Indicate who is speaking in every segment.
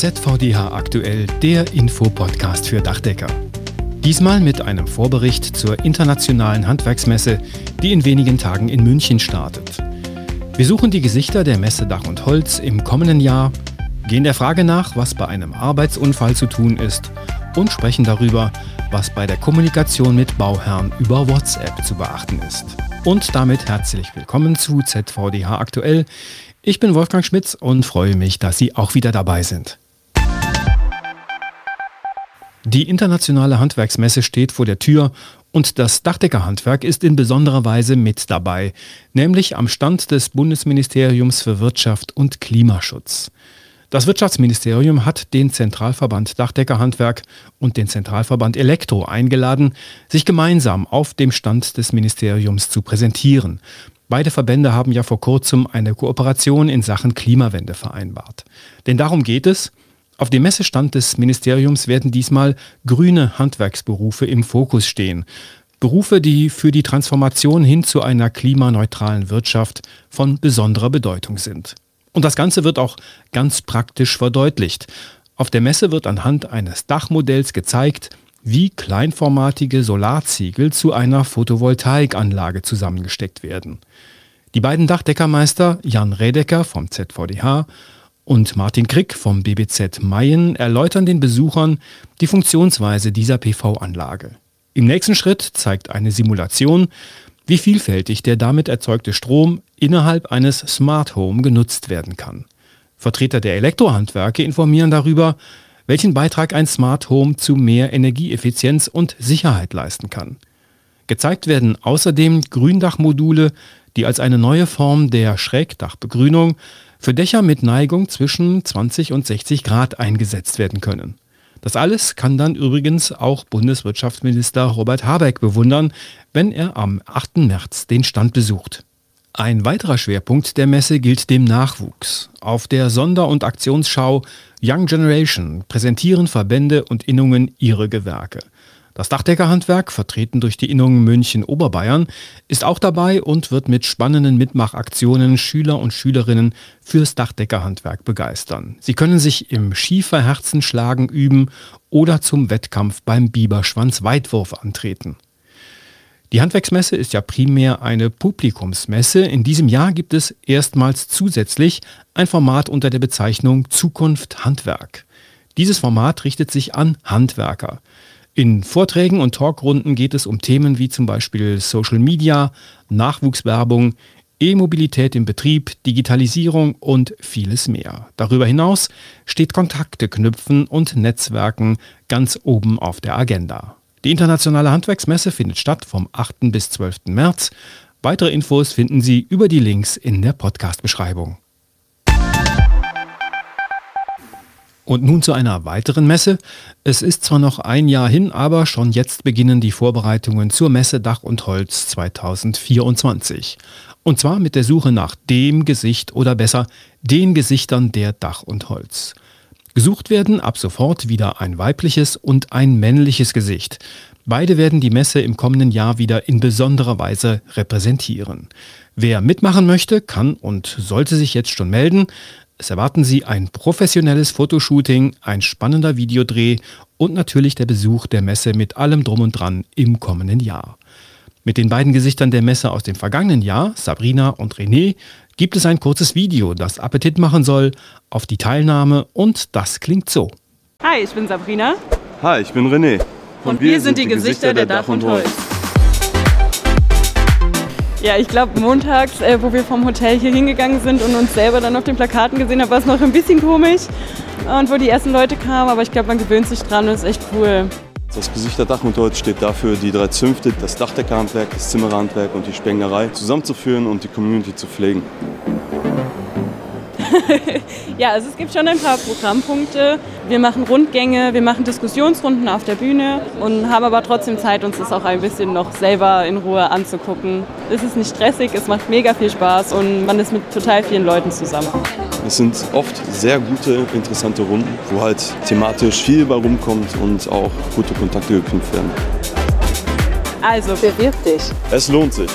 Speaker 1: ZVDH aktuell, der Infopodcast für Dachdecker. Diesmal mit einem Vorbericht zur internationalen Handwerksmesse, die in wenigen Tagen in München startet. Wir suchen die Gesichter der Messe Dach und Holz im kommenden Jahr, gehen der Frage nach, was bei einem Arbeitsunfall zu tun ist und sprechen darüber, was bei der Kommunikation mit Bauherren über WhatsApp zu beachten ist. Und damit herzlich willkommen zu ZVDH aktuell. Ich bin Wolfgang Schmitz und freue mich, dass Sie auch wieder dabei sind. Die internationale Handwerksmesse steht vor der Tür und das Dachdeckerhandwerk ist in besonderer Weise mit dabei, nämlich am Stand des Bundesministeriums für Wirtschaft und Klimaschutz. Das Wirtschaftsministerium hat den Zentralverband Dachdeckerhandwerk und den Zentralverband Elektro eingeladen, sich gemeinsam auf dem Stand des Ministeriums zu präsentieren. Beide Verbände haben ja vor kurzem eine Kooperation in Sachen Klimawende vereinbart. Denn darum geht es. Auf dem Messestand des Ministeriums werden diesmal grüne Handwerksberufe im Fokus stehen. Berufe, die für die Transformation hin zu einer klimaneutralen Wirtschaft von besonderer Bedeutung sind. Und das Ganze wird auch ganz praktisch verdeutlicht. Auf der Messe wird anhand eines Dachmodells gezeigt, wie kleinformatige Solarziegel zu einer Photovoltaikanlage zusammengesteckt werden. Die beiden Dachdeckermeister Jan Redecker vom ZVDH und Martin Krick vom BBZ Mayen erläutern den Besuchern die Funktionsweise dieser PV-Anlage. Im nächsten Schritt zeigt eine Simulation, wie vielfältig der damit erzeugte Strom innerhalb eines Smart Home genutzt werden kann. Vertreter der Elektrohandwerke informieren darüber, welchen Beitrag ein Smart Home zu mehr Energieeffizienz und Sicherheit leisten kann. Gezeigt werden außerdem Gründachmodule, die als eine neue Form der Schrägdachbegrünung für Dächer mit Neigung zwischen 20 und 60 Grad eingesetzt werden können. Das alles kann dann übrigens auch Bundeswirtschaftsminister Robert Habeck bewundern, wenn er am 8. März den Stand besucht. Ein weiterer Schwerpunkt der Messe gilt dem Nachwuchs. Auf der Sonder- und Aktionsschau Young Generation präsentieren Verbände und Innungen ihre Gewerke. Das Dachdeckerhandwerk, vertreten durch die Innung München Oberbayern, ist auch dabei und wird mit spannenden Mitmachaktionen Schüler und Schülerinnen fürs Dachdeckerhandwerk begeistern. Sie können sich im Schieferherzenschlagen üben oder zum Wettkampf beim Biberschwanz-Weitwurf antreten. Die Handwerksmesse ist ja primär eine Publikumsmesse. In diesem Jahr gibt es erstmals zusätzlich ein Format unter der Bezeichnung Zukunft Handwerk. Dieses Format richtet sich an Handwerker. In Vorträgen und Talkrunden geht es um Themen wie zum Beispiel Social Media, Nachwuchswerbung, E-Mobilität im Betrieb, Digitalisierung und vieles mehr. Darüber hinaus steht Kontakte knüpfen und Netzwerken ganz oben auf der Agenda. Die internationale Handwerksmesse findet statt vom 8. bis 12. März. Weitere Infos finden Sie über die Links in der Podcast-Beschreibung. Und nun zu einer weiteren Messe. Es ist zwar noch ein Jahr hin, aber schon jetzt beginnen die Vorbereitungen zur Messe Dach und Holz 2024. Und zwar mit der Suche nach dem Gesicht oder besser den Gesichtern der Dach und Holz. Gesucht werden ab sofort wieder ein weibliches und ein männliches Gesicht. Beide werden die Messe im kommenden Jahr wieder in besonderer Weise repräsentieren. Wer mitmachen möchte, kann und sollte sich jetzt schon melden. Es erwarten Sie ein professionelles Fotoshooting, ein spannender Videodreh und natürlich der Besuch der Messe mit allem drum und dran im kommenden Jahr. Mit den beiden Gesichtern der Messe aus dem vergangenen Jahr, Sabrina und René, gibt es ein kurzes Video, das Appetit machen soll auf die Teilnahme und das klingt so.
Speaker 2: Hi, ich bin Sabrina.
Speaker 3: Hi, ich bin René.
Speaker 2: Und, und wir, sind die Gesichter, Gesichter der Dach und Holz. Ja, ich glaube, montags, äh, wo wir vom Hotel hier hingegangen sind und uns selber dann auf den Plakaten gesehen haben, war es noch ein bisschen komisch. Und wo die ersten Leute kamen, aber ich glaube, man gewöhnt sich dran und ist echt cool.
Speaker 3: Das Gesicht der Dachmontage steht dafür, die drei Zünfte, das Dachdeckerhandwerk, das Zimmerhandwerk und die Spengerei zusammenzuführen und die Community zu pflegen.
Speaker 2: ja, also es gibt schon ein paar Programmpunkte. Wir machen Rundgänge, wir machen Diskussionsrunden auf der Bühne und haben aber trotzdem Zeit, uns das auch ein bisschen noch selber in Ruhe anzugucken. Es ist nicht stressig, es macht mega viel Spaß und man ist mit total vielen Leuten zusammen.
Speaker 3: Es sind oft sehr gute, interessante Runden, wo halt thematisch viel bei rumkommt und auch gute Kontakte geknüpft werden.
Speaker 2: Also bewirb dich.
Speaker 3: Es lohnt sich.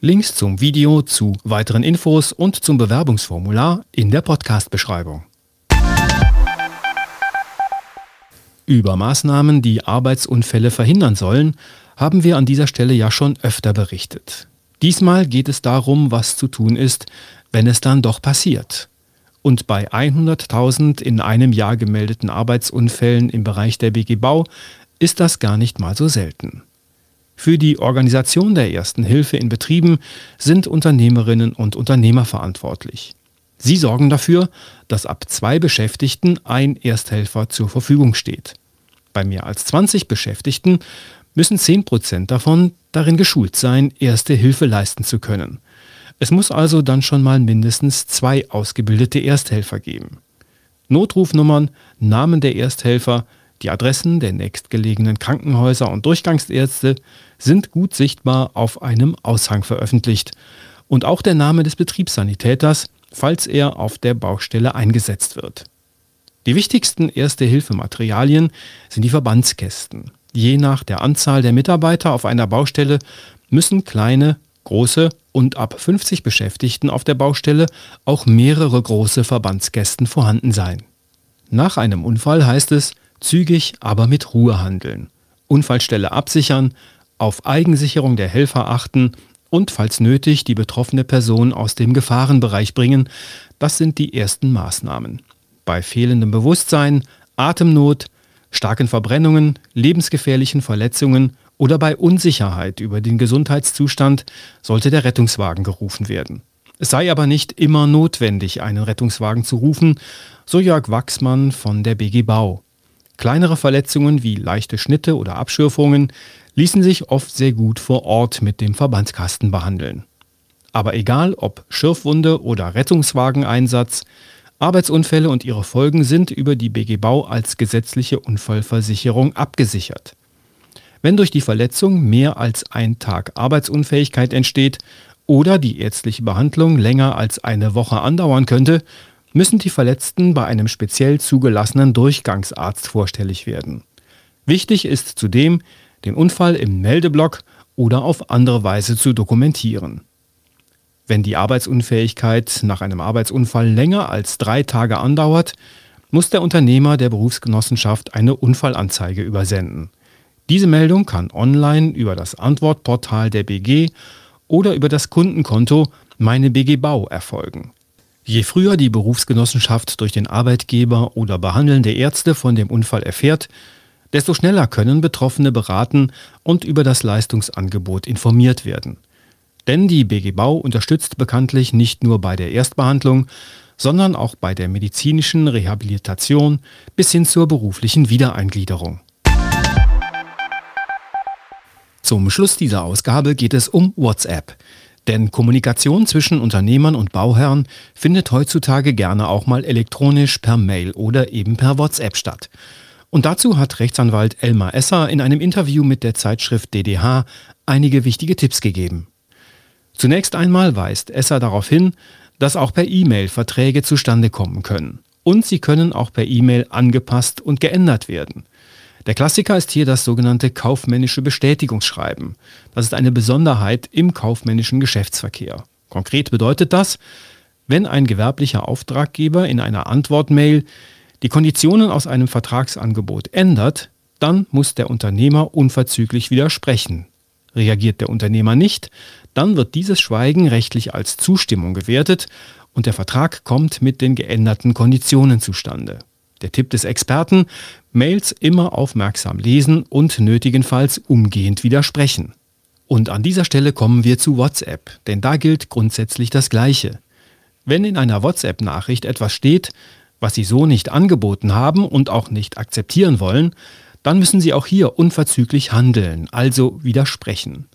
Speaker 1: Links zum Video, zu weiteren Infos und zum Bewerbungsformular in der Podcast-Beschreibung. Über Maßnahmen, die Arbeitsunfälle verhindern sollen, haben wir an dieser Stelle ja schon öfter berichtet. Diesmal geht es darum, was zu tun ist, wenn es dann doch passiert. Und bei 100.000 in einem Jahr gemeldeten Arbeitsunfällen im Bereich der BG Bau ist das gar nicht mal so selten. Für die Organisation der Ersten Hilfe in Betrieben sind Unternehmerinnen und Unternehmer verantwortlich. Sie sorgen dafür, dass ab zwei Beschäftigten ein Ersthelfer zur Verfügung steht. Bei mehr als 20 Beschäftigten müssen 10 Prozent davon darin geschult sein, erste Hilfe leisten zu können. Es muss also dann schon mal mindestens zwei ausgebildete Ersthelfer geben. Notrufnummern, Namen der Ersthelfer, die Adressen der nächstgelegenen Krankenhäuser und Durchgangsärzte sind gut sichtbar auf einem Aushang veröffentlicht. Und auch der Name des Betriebssanitäters, falls er auf der Baustelle eingesetzt wird. Die wichtigsten Erste-Hilfe-Materialien sind die Verbandskästen. Je nach der Anzahl der Mitarbeiter auf einer Baustelle müssen kleine, große und ab 50 Beschäftigten auf der Baustelle auch mehrere große Verbandskästen vorhanden sein. Nach einem Unfall heißt es, zügig, aber mit Ruhe handeln. Unfallstelle absichern, auf Eigensicherung der Helfer achten und falls nötig die betroffene Person aus dem Gefahrenbereich bringen. Das sind die ersten Maßnahmen. Bei fehlendem Bewusstsein, Atemnot, starken Verbrennungen, lebensgefährlichen Verletzungen oder bei Unsicherheit über den Gesundheitszustand sollte der Rettungswagen gerufen werden. Es sei aber nicht immer notwendig, einen Rettungswagen zu rufen, so Jörg Wachsmann von der BG Bau. Kleinere Verletzungen wie leichte Schnitte oder Abschürfungen ließen sich oft sehr gut vor Ort mit dem Verbandskasten behandeln. Aber egal ob Schürfwunde oder Rettungswageneinsatz, Arbeitsunfälle und ihre Folgen sind über die BG Bau als gesetzliche Unfallversicherung abgesichert. Wenn durch die Verletzung mehr als ein Tag Arbeitsunfähigkeit entsteht oder die ärztliche Behandlung länger als eine Woche andauern könnte, müssen die Verletzten bei einem speziell zugelassenen Durchgangsarzt vorstellig werden. Wichtig ist zudem, den Unfall im Meldeblock oder auf andere Weise zu dokumentieren. Wenn die Arbeitsunfähigkeit nach einem Arbeitsunfall länger als drei Tage andauert, muss der Unternehmer der Berufsgenossenschaft eine Unfallanzeige übersenden. Diese Meldung kann online über das Antwortportal der BG oder über das Kundenkonto Meine BG Bau erfolgen. Je früher die Berufsgenossenschaft durch den Arbeitgeber oder behandelnde Ärzte von dem Unfall erfährt, desto schneller können Betroffene beraten und über das Leistungsangebot informiert werden. Denn die BG Bau unterstützt bekanntlich nicht nur bei der Erstbehandlung, sondern auch bei der medizinischen Rehabilitation bis hin zur beruflichen Wiedereingliederung. Zum Schluss dieser Ausgabe geht es um WhatsApp. Denn Kommunikation zwischen Unternehmern und Bauherren findet heutzutage gerne auch mal elektronisch per Mail oder eben per WhatsApp statt. Und dazu hat Rechtsanwalt Elmar Esser in einem Interview mit der Zeitschrift DDH einige wichtige Tipps gegeben. Zunächst einmal weist Esser darauf hin, dass auch per E-Mail Verträge zustande kommen können. Und sie können auch per E-Mail angepasst und geändert werden. Der Klassiker ist hier das sogenannte kaufmännische Bestätigungsschreiben. Das ist eine Besonderheit im kaufmännischen Geschäftsverkehr. Konkret bedeutet das, wenn ein gewerblicher Auftraggeber in einer Antwortmail die Konditionen aus einem Vertragsangebot ändert, dann muss der Unternehmer unverzüglich widersprechen. Reagiert der Unternehmer nicht, dann wird dieses Schweigen rechtlich als Zustimmung gewertet und der Vertrag kommt mit den geänderten Konditionen zustande. Der Tipp des Experten, Mails immer aufmerksam lesen und nötigenfalls umgehend widersprechen. Und an dieser Stelle kommen wir zu WhatsApp, denn da gilt grundsätzlich das Gleiche. Wenn in einer WhatsApp-Nachricht etwas steht, was Sie so nicht angeboten haben und auch nicht akzeptieren wollen, dann müssen Sie auch hier unverzüglich handeln, also widersprechen.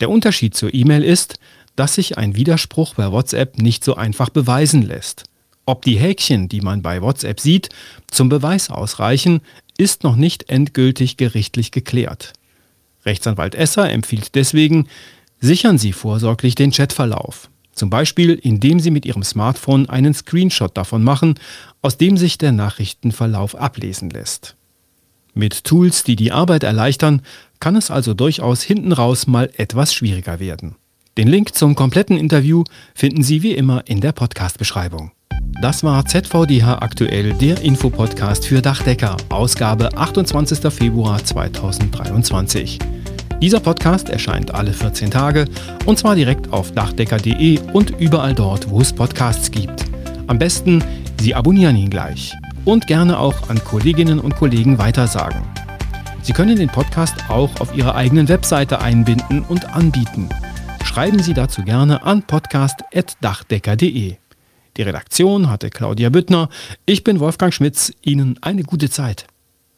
Speaker 1: Der Unterschied zur E-Mail ist, dass sich ein Widerspruch bei WhatsApp nicht so einfach beweisen lässt. Ob die Häkchen, die man bei WhatsApp sieht, zum Beweis ausreichen, ist noch nicht endgültig gerichtlich geklärt. Rechtsanwalt Esser empfiehlt deswegen, sichern Sie vorsorglich den Chatverlauf. Zum Beispiel, indem Sie mit Ihrem Smartphone einen Screenshot davon machen, aus dem sich der Nachrichtenverlauf ablesen lässt. Mit Tools, die die Arbeit erleichtern, kann es also durchaus hinten raus mal etwas schwieriger werden. Den Link zum kompletten Interview finden Sie wie immer in der Podcast-Beschreibung. Das war ZVDH aktuell, der Infopodcast für Dachdecker, Ausgabe 28. Februar 2023. Dieser Podcast erscheint alle 14 Tage und zwar direkt auf dachdecker.de und überall dort, wo es Podcasts gibt. Am besten, Sie abonnieren ihn gleich und gerne auch an Kolleginnen und Kollegen weitersagen. Sie können den Podcast auch auf Ihrer eigenen Webseite einbinden und anbieten. Schreiben Sie dazu gerne an podcast.dachdecker.de. Die Redaktion hatte Claudia Büttner. Ich bin Wolfgang Schmitz. Ihnen eine gute Zeit.